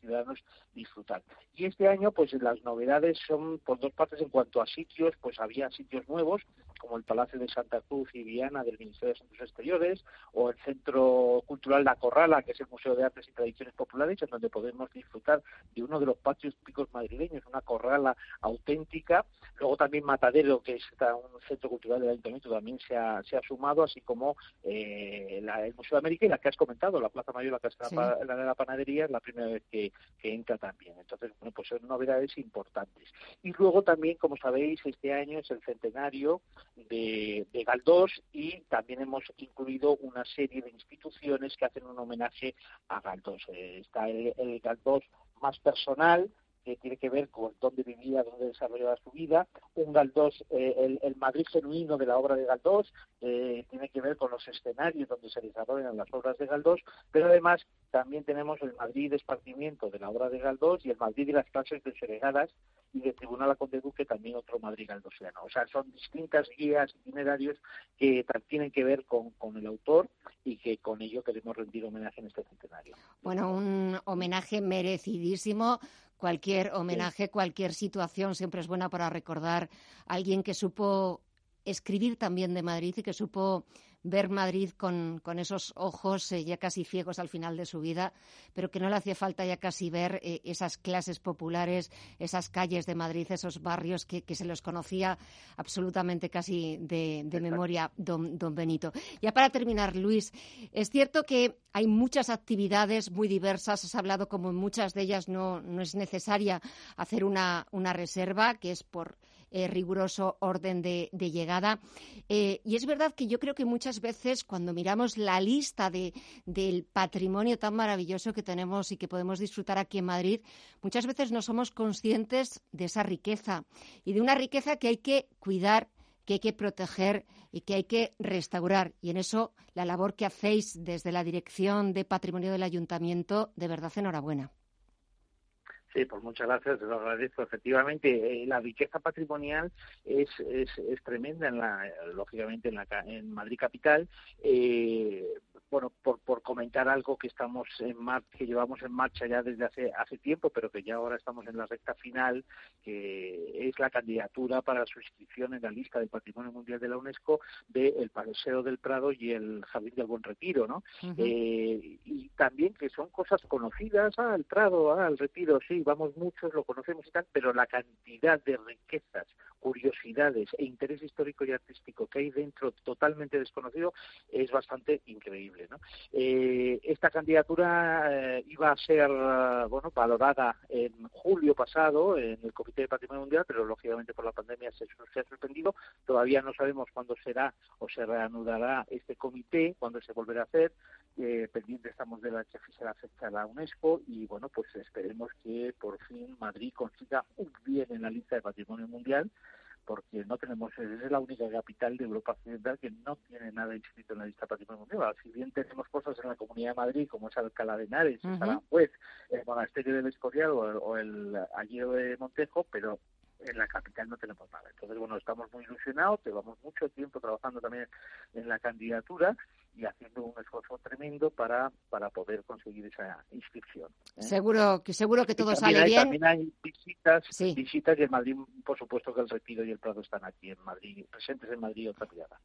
ciudadanos disfrutar. Y este año, pues las novedades son por dos partes en cuanto a sitios, pues había sitios nuevos, como el Palacio de Santa Cruz y Viana del Ministerio de Asuntos Exteriores, o el Centro Cultural La Corrala, que es el Museo de Artes y Tradiciones Populares, en donde podemos disfrutar de uno de los patios típicos madrileños, una corrala auténtica. Luego también Matadero, que es un centro cultural del Ayuntamiento, también se ha, se ha sumado, así como eh, la, el Museo de América y la que has comentado, la Plaza Mayor, la, que está Sí. la, de la Panadería, es la primera vez que, que entra también. Entonces, bueno, pues son novedades importantes. Y luego también, como sabéis, este año es el centenario de, de Galdós y también hemos incluido una serie de instituciones que hacen un homenaje a Galdós. Eh, está el, el Galdós más personal, que tiene que ver con dónde vivía, dónde desarrollaba su vida. Un Galdós, eh, el, Madrid genuino de la obra de Galdós, eh, tiene que ver con los escenarios donde se desarrollan las obras de Galdós, pero además también tenemos el Madrid de esparcimiento de la obra de Galdós y el Madrid de las clases desegregadas y de Tribunal a Conde Duque también otro Madrid galdosiano. O sea, son distintas guías, itinerarios que tienen que ver con, con el autor y que con ello queremos rendir homenaje en este centenario. Bueno, un homenaje merecidísimo cualquier homenaje, cualquier situación siempre es buena para recordar a alguien que supo escribir también de Madrid y que supo ver Madrid con, con esos ojos eh, ya casi ciegos al final de su vida, pero que no le hacía falta ya casi ver eh, esas clases populares, esas calles de Madrid, esos barrios que, que se los conocía absolutamente casi de, de memoria, don, don Benito. Ya para terminar, Luis, es cierto que hay muchas actividades muy diversas, has hablado como en muchas de ellas no, no es necesaria hacer una, una reserva, que es por eh, riguroso orden de, llegada. Eh, y es verdad que yo creo que muchas veces cuando miramos la lista de, del patrimonio tan maravilloso que tenemos y que podemos disfrutar aquí en Madrid, muchas veces no somos conscientes de esa riqueza y de una riqueza que hay que cuidar que hay que proteger y que hay que restaurar. Y en eso la labor que hacéis desde la Dirección de Patrimonio del Ayuntamiento, de verdad, enhorabuena. Sí, pues muchas gracias, te lo agradezco. Efectivamente, eh, la riqueza patrimonial es, es, es tremenda, en la, lógicamente, en, la, en Madrid capital. Eh, bueno, por, por comentar algo que estamos en mar que llevamos en marcha ya desde hace hace tiempo, pero que ya ahora estamos en la recta final, que es la candidatura para su inscripción en la lista del Patrimonio Mundial de la UNESCO de Paseo del Prado y el Jardín del Buen Retiro, ¿no? Uh -huh. eh, y también que son cosas conocidas, ah, el Prado, ah, el Retiro, sí, vamos muchos, lo conocemos y tal, pero la cantidad de riquezas, curiosidades e interés histórico y artístico que hay dentro totalmente desconocido es bastante increíble. ¿no? Eh, esta candidatura eh, iba a ser uh, bueno valorada en julio pasado en el Comité de Patrimonio Mundial, pero lógicamente por la pandemia se, se ha suspendido. Todavía no sabemos cuándo será o se reanudará este comité, cuándo se volverá a hacer. Eh, pendiente estamos de la que será fecha la UNESCO y bueno pues esperemos que por fin Madrid consiga un bien en la lista de Patrimonio Mundial porque no tenemos, es la única capital de Europa Occidental que no tiene nada inscrito en la lista Patrimonio Mundial. Si bien tenemos cosas en la Comunidad de Madrid, como es Alcalá de Henares, uh -huh. Aranjuez, el Monasterio del Escorial o el, o el Alliedo de Montejo, pero en la capital no tenemos nada. Entonces, bueno, estamos muy ilusionados, llevamos mucho tiempo trabajando también en la candidatura y haciendo un esfuerzo tremendo para, para poder conseguir esa inscripción. ¿eh? Seguro que seguro que todo y sale hay, bien. También hay visitas, sí. visitas y en Madrid, por supuesto que el Retiro y el Prado están aquí en Madrid, presentes en Madrid otra mirada.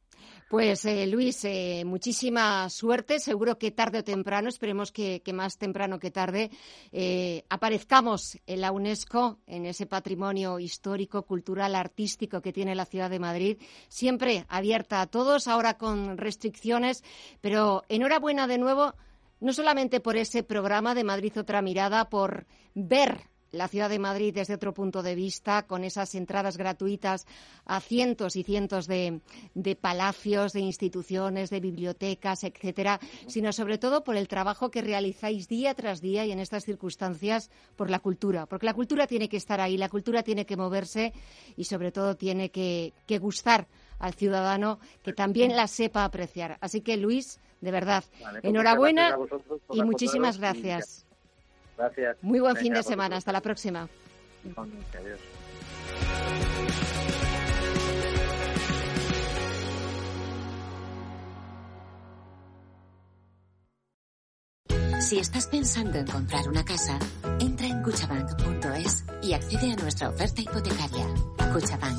Pues eh, Luis, eh, muchísima suerte. Seguro que tarde o temprano, esperemos que, que más temprano que tarde, eh, aparezcamos en la UNESCO, en ese patrimonio histórico, cultural, artístico que tiene la ciudad de Madrid, siempre abierta a todos, ahora con restricciones, pero enhorabuena de nuevo, no solamente por ese programa de Madrid Otra Mirada, por ver la ciudad de Madrid desde otro punto de vista, con esas entradas gratuitas a cientos y cientos de, palacios, de instituciones, de bibliotecas, etcétera, sino sobre todo por el trabajo que realizáis día tras día y en estas circunstancias por la cultura, porque la cultura tiene que estar ahí, la cultura tiene que moverse y sobre todo tiene que, gustar al ciudadano que también la sepa apreciar. Así que Luis, de verdad, pues enhorabuena y muchísimas gracias. Gracias. Muy buen fin de semana. Hasta la próxima. Adiós. Si estás pensando en comprar una casa, entra en cuchabank.es y accede a nuestra oferta hipotecaria. Cuchabank,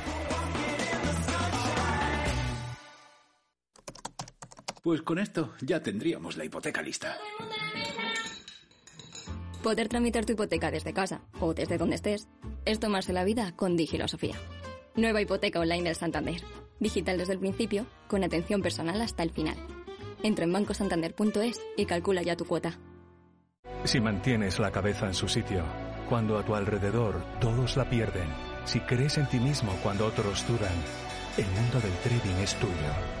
Pues con esto ya tendríamos la hipoteca lista. Poder tramitar tu hipoteca desde casa o desde donde estés es tomarse la vida con Digilosofía. Nueva hipoteca online del Santander. Digital desde el principio, con atención personal hasta el final. Entra en bancosantander.es y calcula ya tu cuota. Si mantienes la cabeza en su sitio, cuando a tu alrededor todos la pierden, si crees en ti mismo cuando otros dudan, el mundo del trading es tuyo.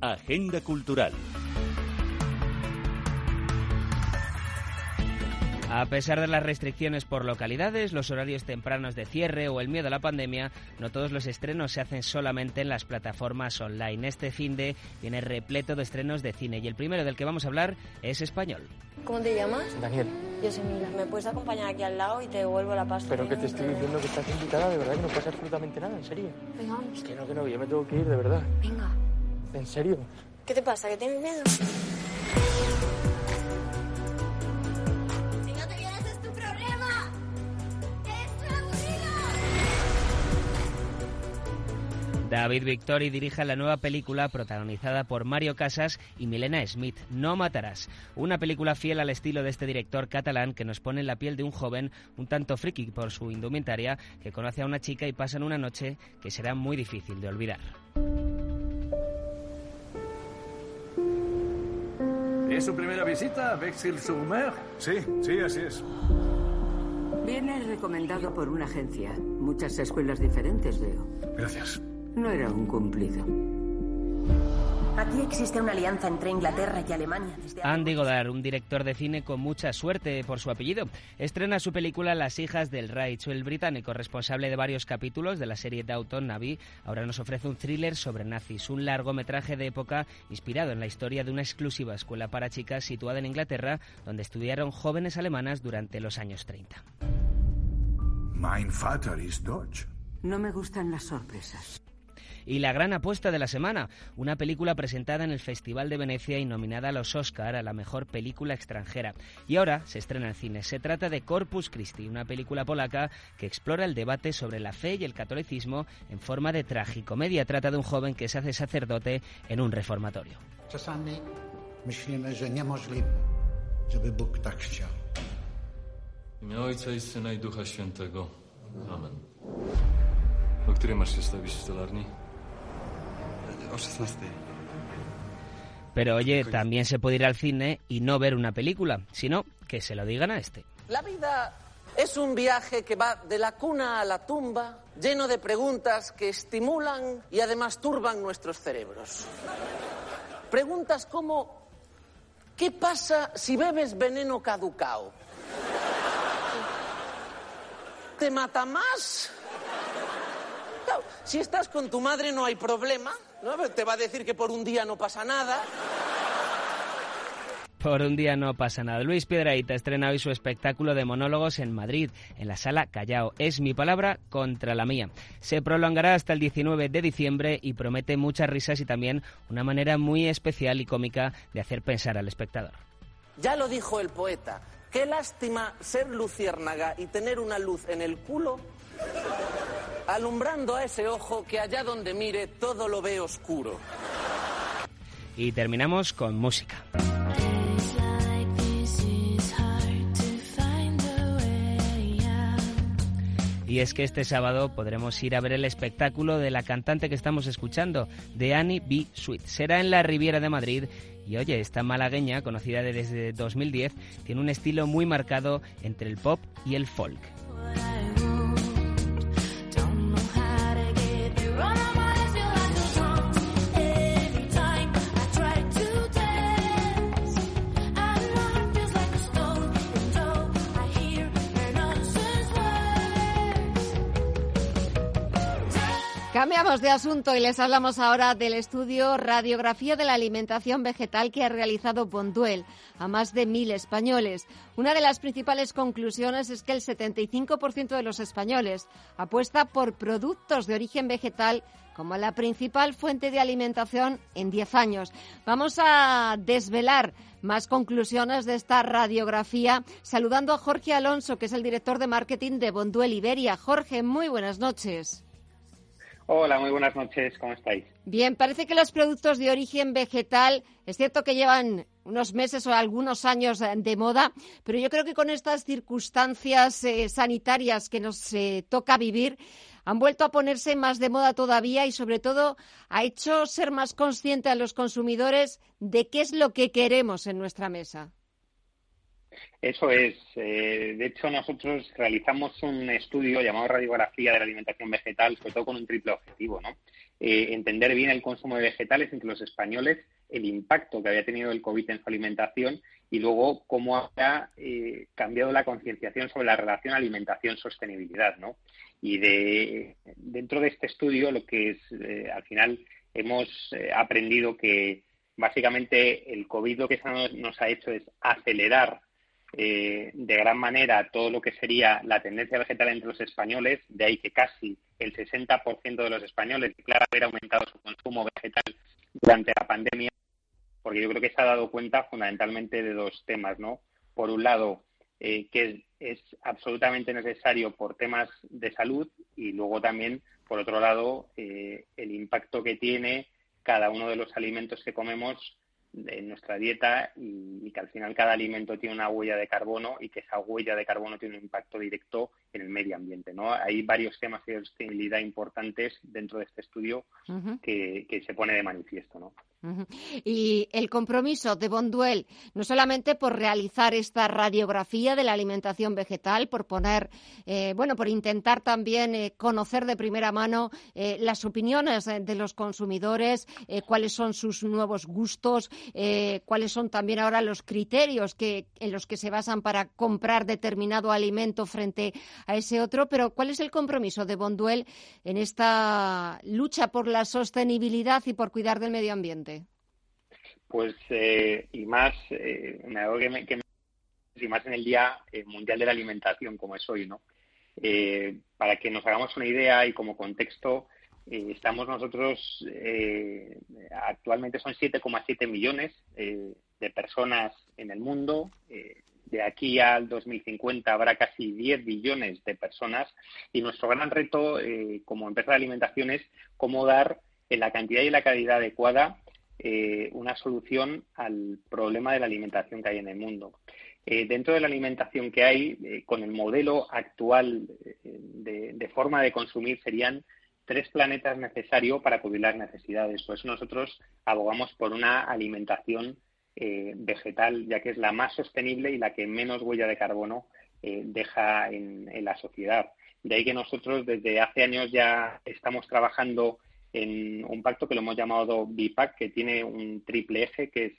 Agenda Cultural. A pesar de las restricciones por localidades, los horarios tempranos de cierre o el miedo a la pandemia, no todos los estrenos se hacen solamente en las plataformas online. Este fin de viene repleto de estrenos de cine y el primero del que vamos a hablar es español. ¿Cómo te llamas? Daniel. Yo soy Mila. ¿Me puedes acompañar aquí al lado y te devuelvo la pasta? Pero que te estoy diciendo que estás invitada, de verdad, que no pasa absolutamente nada, en serio. Venga, vamos. Que no, que no, yo me tengo que ir, de verdad. Venga. ¿En serio? ¿Qué te pasa? ¿Que tienes miedo? David Victori dirige la nueva película protagonizada por Mario Casas y Milena Smith, No Matarás. Una película fiel al estilo de este director catalán que nos pone en la piel de un joven un tanto friki por su indumentaria que conoce a una chica y pasan una noche que será muy difícil de olvidar. ¿Es su primera visita a Bexil-sur-Mer? Sí, sí, así es. Viene recomendado por una agencia. Muchas escuelas diferentes, veo. Gracias. No era un cumplido. Aquí existe una alianza entre Inglaterra y Alemania. Andy Goddard, un director de cine con mucha suerte por su apellido, estrena su película Las hijas del Reich. El británico, responsable de varios capítulos de la serie Downton Navy, ahora nos ofrece un thriller sobre nazis, un largometraje de época inspirado en la historia de una exclusiva escuela para chicas situada en Inglaterra, donde estudiaron jóvenes alemanas durante los años 30. Mein Vater ist Deutsch. No me gustan las sorpresas y La gran apuesta de la semana, una película presentada en el Festival de Venecia y nominada a los Oscar a la mejor película extranjera. Y ahora se estrena en cine. Se trata de Corpus Christi, una película polaca que explora el debate sobre la fe y el catolicismo en forma de tragicomedia. Trata de un joven que se hace sacerdote en un reformatorio. Pero oye, también se puede ir al cine y no ver una película, sino que se lo digan a este. La vida es un viaje que va de la cuna a la tumba, lleno de preguntas que estimulan y además turban nuestros cerebros. Preguntas como, ¿qué pasa si bebes veneno caducao? ¿Te mata más? Claro, si estás con tu madre no hay problema, ¿no? Te va a decir que por un día no pasa nada. Por un día no pasa nada. Luis Piedraíta estrena hoy su espectáculo de monólogos en Madrid, en la sala Callao. Es mi palabra contra la mía. Se prolongará hasta el 19 de diciembre y promete muchas risas y también una manera muy especial y cómica de hacer pensar al espectador. Ya lo dijo el poeta. Qué lástima ser luciérnaga y tener una luz en el culo alumbrando a ese ojo que allá donde mire todo lo ve oscuro. Y terminamos con música. Y es que este sábado podremos ir a ver el espectáculo de la cantante que estamos escuchando, de Annie B. Sweet. Será en la Riviera de Madrid y oye, esta malagueña, conocida desde 2010, tiene un estilo muy marcado entre el pop y el folk. Cambiamos de asunto y les hablamos ahora del estudio Radiografía de la Alimentación Vegetal que ha realizado Bonduel a más de mil españoles. Una de las principales conclusiones es que el 75% de los españoles apuesta por productos de origen vegetal como la principal fuente de alimentación en 10 años. Vamos a desvelar más conclusiones de esta radiografía saludando a Jorge Alonso, que es el director de marketing de Bonduel Iberia. Jorge, muy buenas noches. Hola, muy buenas noches, ¿cómo estáis? Bien, parece que los productos de origen vegetal, es cierto que llevan unos meses o algunos años de moda, pero yo creo que con estas circunstancias eh, sanitarias que nos eh, toca vivir, han vuelto a ponerse más de moda todavía y sobre todo ha hecho ser más consciente a los consumidores de qué es lo que queremos en nuestra mesa. Eso es. Eh, de hecho, nosotros realizamos un estudio llamado Radiografía de la Alimentación Vegetal, sobre todo con un triple objetivo, ¿no? Eh, entender bien el consumo de vegetales entre los españoles, el impacto que había tenido el COVID en su alimentación y luego cómo ha eh, cambiado la concienciación sobre la relación alimentación-sostenibilidad, ¿no? Y de, dentro de este estudio, lo que es, al final, hemos aprendido que básicamente el COVID lo que nos ha hecho es acelerar eh, de gran manera todo lo que sería la tendencia vegetal entre los españoles, de ahí que casi el 60% de los españoles declara haber aumentado su consumo vegetal durante la pandemia, porque yo creo que se ha dado cuenta fundamentalmente de dos temas, ¿no? Por un lado, eh, que es, absolutamente necesario por temas de salud y luego también, por otro lado, eh, el impacto que tiene cada uno de los alimentos que comemos en nuestra dieta y, que al final cada alimento tiene una huella de carbono y que esa huella de carbono tiene un impacto directo en el medio ambiente. ¿no? Hay varios temas de sostenibilidad importantes dentro de este estudio que, que, se pone de manifiesto. ¿no? Y el compromiso de Bonduel, no solamente por realizar esta radiografía de la alimentación vegetal, por poner, eh, bueno, por intentar también eh, conocer de primera mano eh, las opiniones de los consumidores, cuáles son sus nuevos gustos, cuáles son también ahora los criterios que, en los que se basan para comprar determinado alimento frente a ese otro, pero ¿cuál es el compromiso de Bonduel en esta lucha por la sostenibilidad y por cuidar del medio ambiente? Pues, eh, y más, eh, me que, y más en el Día eh, Mundial de la Alimentación, como es hoy, ¿no? para que nos hagamos una idea y como contexto, estamos nosotros, actualmente son 7,7 millones de personas en el mundo. de aquí al 2050 habrá casi 10 billones de personas y nuestro gran reto como empresa de alimentación es cómo dar en la cantidad y la calidad adecuada eh, una solución al problema de la alimentación que hay en el mundo. Eh, dentro de la alimentación que hay, eh, con el modelo actual de, forma de consumir, serían tres planetas necesario para cubrir las necesidades. Por eso nosotros abogamos por una alimentación vegetal, ya que es la más sostenible y la que menos huella de carbono deja en, la sociedad. De ahí que nosotros desde hace años ya estamos trabajando en un pacto que lo hemos llamado BIPAC, que tiene un triple eje, que es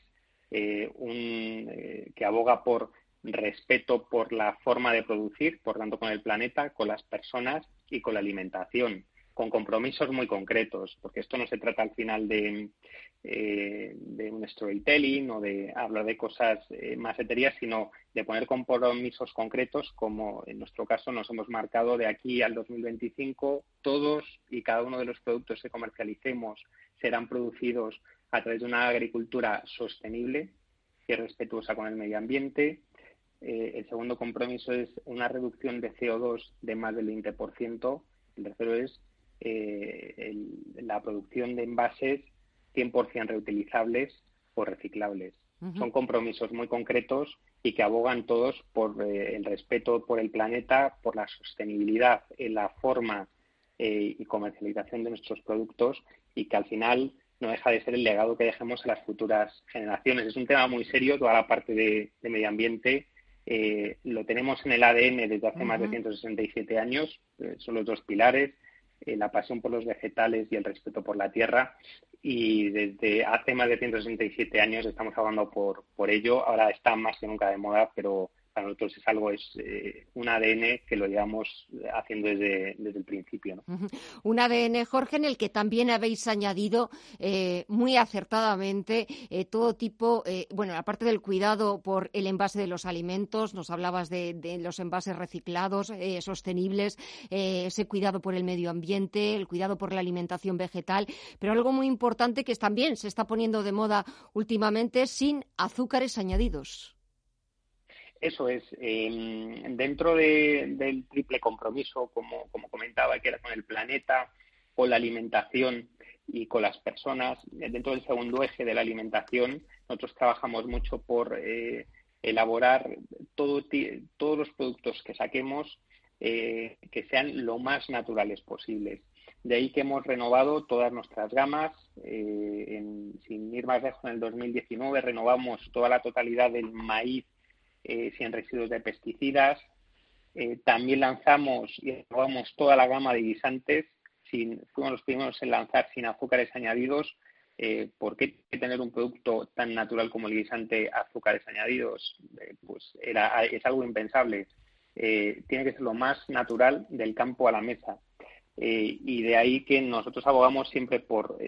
eh, un que aboga por respeto por la forma de producir, por tanto con el planeta, con las personas y con la alimentación con compromisos muy concretos, porque esto no se trata al final de, eh, de un storytelling o de hablar de cosas eh, más etéreas, sino de poner compromisos concretos, como en nuestro caso nos hemos marcado de aquí al 2025, todos y cada uno de los productos que comercialicemos serán producidos a través de una agricultura sostenible y respetuosa con el medio ambiente. Eh, el segundo compromiso es una reducción de CO2 de más del 20%. El tercero es eh, la producción de envases 100% reutilizables o reciclables. Son compromisos muy concretos y que abogan todos por eh, el respeto por el planeta, por la sostenibilidad en la forma eh, y comercialización de nuestros productos y que al final no deja de ser el legado que dejemos a las futuras generaciones. Es un tema muy serio, toda la parte de, medio ambiente. lo tenemos en el ADN desde hace más de 167 años, son los dos pilares, eh, la pasión por los vegetales y el respeto por la tierra. Y desde hace más de 167 años estamos hablando por, por ello. Ahora está más que nunca de moda, pero para nosotros es algo, es eh, un ADN que lo llevamos haciendo desde, desde el principio. ¿no? Un ADN, Jorge, en el que también habéis añadido eh, muy acertadamente eh, todo tipo, bueno, aparte del cuidado por el envase de los alimentos, nos hablabas de, de los envases reciclados, sostenibles, ese cuidado por el medio ambiente, el cuidado por la alimentación vegetal, pero algo muy importante que también se está poniendo de moda últimamente, sin azúcares añadidos. Eso es, em, dentro del triple compromiso, como, comentaba, que era con el planeta, con la alimentación y con las personas, dentro del segundo eje de la alimentación, nosotros trabajamos mucho por eh, elaborar todo, todos los productos que saquemos eh, que sean lo más naturales posibles. De ahí que hemos renovado todas nuestras gamas. Eh, sin ir más lejos, en el 2019 renovamos toda la totalidad del maíz eh, sin residuos de pesticidas. Eh, también lanzamos y probamos toda la gama de guisantes. Sin, fuimos los primeros en lanzar sin azúcares añadidos. Eh, ¿Por qué tener un producto tan natural como el guisante azúcares añadidos? pues era, es algo impensable. tiene que ser lo más natural del campo a la mesa. y de ahí que nosotros abogamos siempre por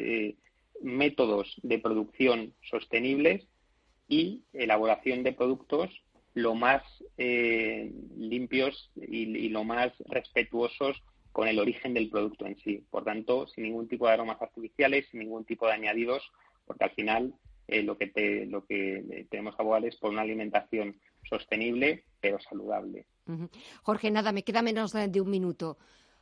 métodos de producción sostenibles y elaboración de productos lo más eh, limpios y, lo más respetuosos con el origen del producto en sí. Por tanto, sin ningún tipo de aromas artificiales, sin ningún tipo de añadidos, porque al final eh, lo, que te, lo que tenemos que abogar es por una alimentación sostenible pero saludable. Jorge, nada, me queda menos de un minuto.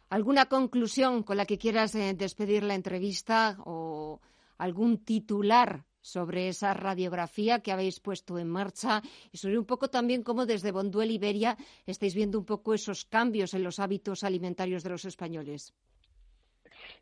¿Alguna conclusión con la que quieras eh, despedir la entrevista o algún titular sobre esa radiografía que habéis puesto en marcha y sobre un poco también cómo desde Bonduel Iberia estáis viendo un poco esos cambios en los hábitos alimentarios de los españoles.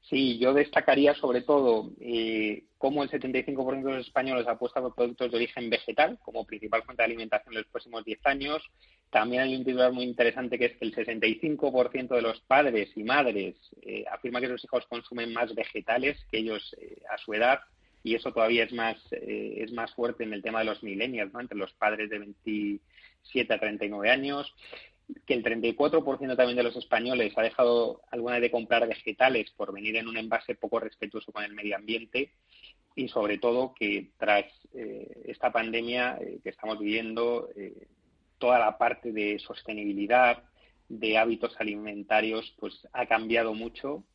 Sí, yo destacaría sobre todo eh, cómo el 75% de los españoles apuesta por productos de origen vegetal como principal fuente de alimentación en los próximos 10 años. También hay un titular muy interesante que es que el 65% de los padres y madres eh, afirma que sus hijos consumen más vegetales que ellos eh, a su edad y eso todavía es más, eh, es más fuerte en el tema de los millennials, ¿no? entre los padres de 27 a 39 años, que el 34% también de los españoles ha dejado alguna vez de comprar vegetales por venir en un envase poco respetuoso con el medio ambiente y sobre todo que tras eh, esta pandemia eh, que estamos viviendo, toda la parte de sostenibilidad, de hábitos alimentarios, pues ha cambiado mucho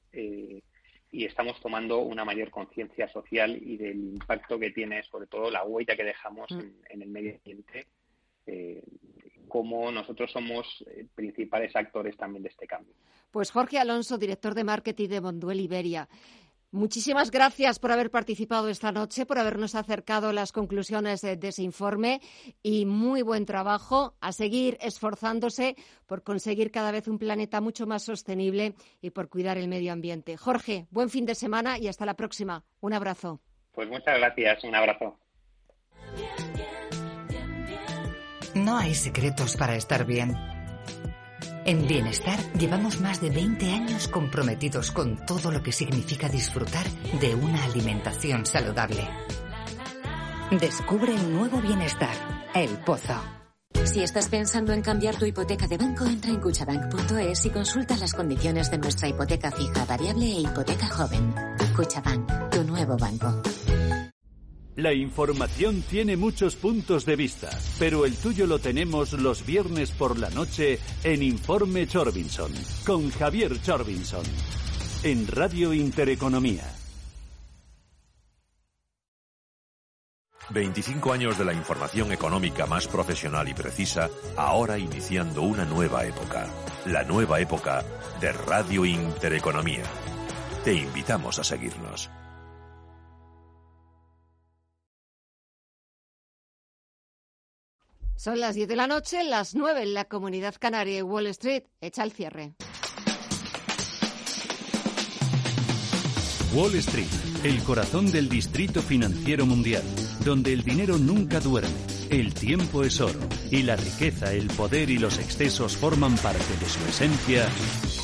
y estamos tomando una mayor conciencia social y del impacto que tiene, sobre todo, la huella que dejamos mm. en, el medio ambiente, eh, como nosotros somos eh, principales actores también de este cambio. Pues Jorge Alonso, director de marketing de Monduel Iberia. Muchísimas gracias por haber participado esta noche, por habernos acercado las conclusiones de, de, ese informe y muy buen trabajo a seguir esforzándose por conseguir cada vez un planeta mucho más sostenible y por cuidar el medio ambiente. Jorge, buen fin de semana y hasta la próxima. Un abrazo. Pues muchas gracias, un abrazo. No hay secretos para estar bien. En Bienestar llevamos más de 20 años comprometidos con todo lo que significa disfrutar de una alimentación saludable. Descubre el nuevo Bienestar, El Pozo. Si estás pensando en cambiar tu hipoteca de banco, entra en cuchabank.es y consulta las condiciones de nuestra hipoteca fija, variable e hipoteca joven. Cuchabank, tu nuevo banco. La información tiene muchos puntos de vista, pero el tuyo lo tenemos los viernes por la noche en Informe Chorbinson, con Javier Chorbinson, en Radio Intereconomía. 25 años de la información económica más profesional y precisa, ahora iniciando una nueva época. La nueva época de Radio Intereconomía. Te invitamos a seguirnos. Son las 10 de la noche, las 9 en la comunidad canaria y Wall Street. Echa el cierre. Wall Street, el corazón del distrito financiero mundial, donde el dinero nunca duerme, el tiempo es oro y la riqueza, el poder y los excesos forman parte de su esencia,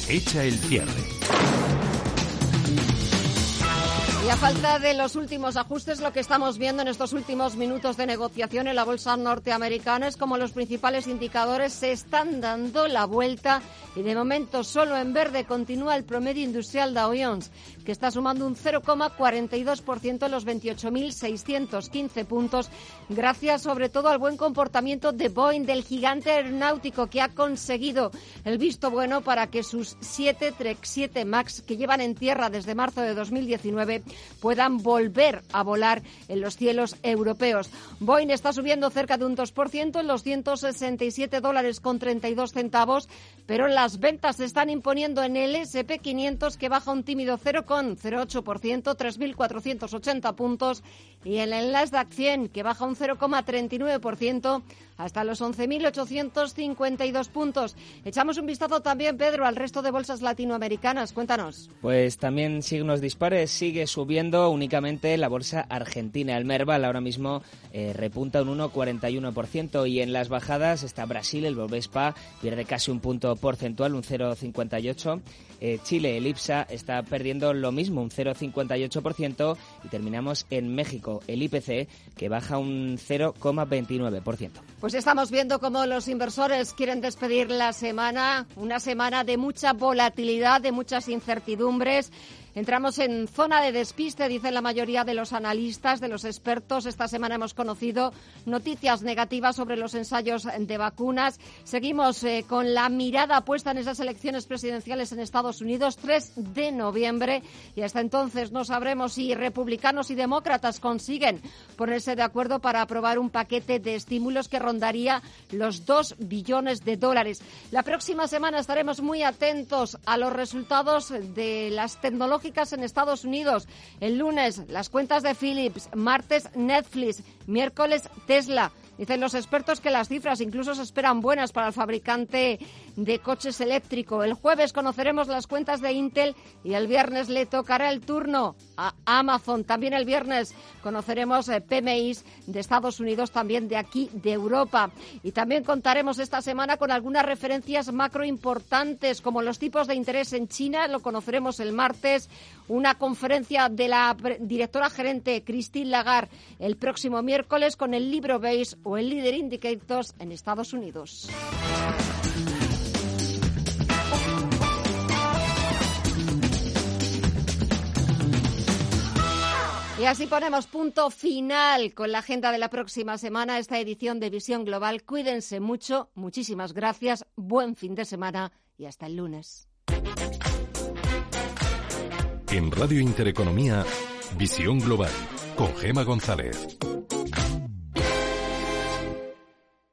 echa el cierre. Y a falta de los últimos ajustes, lo que estamos viendo en estos últimos minutos de negociación en la bolsa norteamericana es como los principales indicadores se están dando la vuelta y de momento solo en verde continúa el promedio industrial Dow Jones, que está sumando un 0,42% en los 28.615 puntos, gracias sobre todo al buen comportamiento de Boeing, del gigante aeronáutico, que ha conseguido el visto bueno para que sus 7 Trek 7 MAX, que llevan en tierra desde marzo de 2019, puedan volver a volar en los cielos europeos. Boeing está subiendo cerca de un 2% en los 167 dólares con 32 centavos, pero las ventas se están imponiendo en el SP500 que baja un tímido 0,08%, 3.480 puntos, y en el Nasdaq 100 que baja un 0,39% hasta los 11.852 puntos. Echamos un vistazo también, Pedro, al resto de bolsas latinoamericanas. Cuéntanos. Pues también signos dispares. Sigue subiendo únicamente la bolsa argentina. El Merval ahora mismo eh, repunta un 1,41% y en las bajadas está Brasil, el Bovespa pierde casi un punto porcentual, un 0,58%. Eh, Chile, el IPSA, está perdiendo lo mismo, un 0,58%. Y terminamos en México, el IPC, que baja un 0,29%. Pues estamos viendo cómo los inversores quieren despedir la semana, una semana de mucha volatilidad, de muchas incertidumbres. Entramos en zona de despiste, dicen la mayoría de los analistas, de los expertos. Esta semana hemos conocido noticias negativas sobre los ensayos de vacunas. Seguimos eh, con la mirada puesta en esas elecciones presidenciales en Estados Unidos, 3 de noviembre. Y hasta entonces no sabremos si republicanos y demócratas consiguen ponerse de acuerdo para aprobar un paquete de estímulos que rondaría los 2 billones de dólares. La próxima semana estaremos muy atentos a los resultados de las tecnológicas en Estados Unidos. El lunes, las cuentas de Philips. Martes, Netflix. Miércoles, Tesla. Dicen los expertos que las cifras incluso se esperan buenas para el fabricante de coches eléctricos. El jueves conoceremos las cuentas de Intel y el viernes le tocará el turno a Amazon. También el viernes conoceremos eh, PMIs de Estados Unidos, también de aquí, de Europa. Y también contaremos esta semana con algunas referencias macro importantes, como los tipos de interés en China, lo conoceremos el martes, una conferencia de la directora gerente Christine Lagarde el próximo miércoles con el libro Base o el Leader Indicators en Estados Unidos. Y así ponemos punto final con la agenda de la próxima semana, esta edición de Visión Global. Cuídense mucho, muchísimas gracias, buen fin de semana y hasta el lunes. En Radio Intereconomía, Visión Global, con Gema González.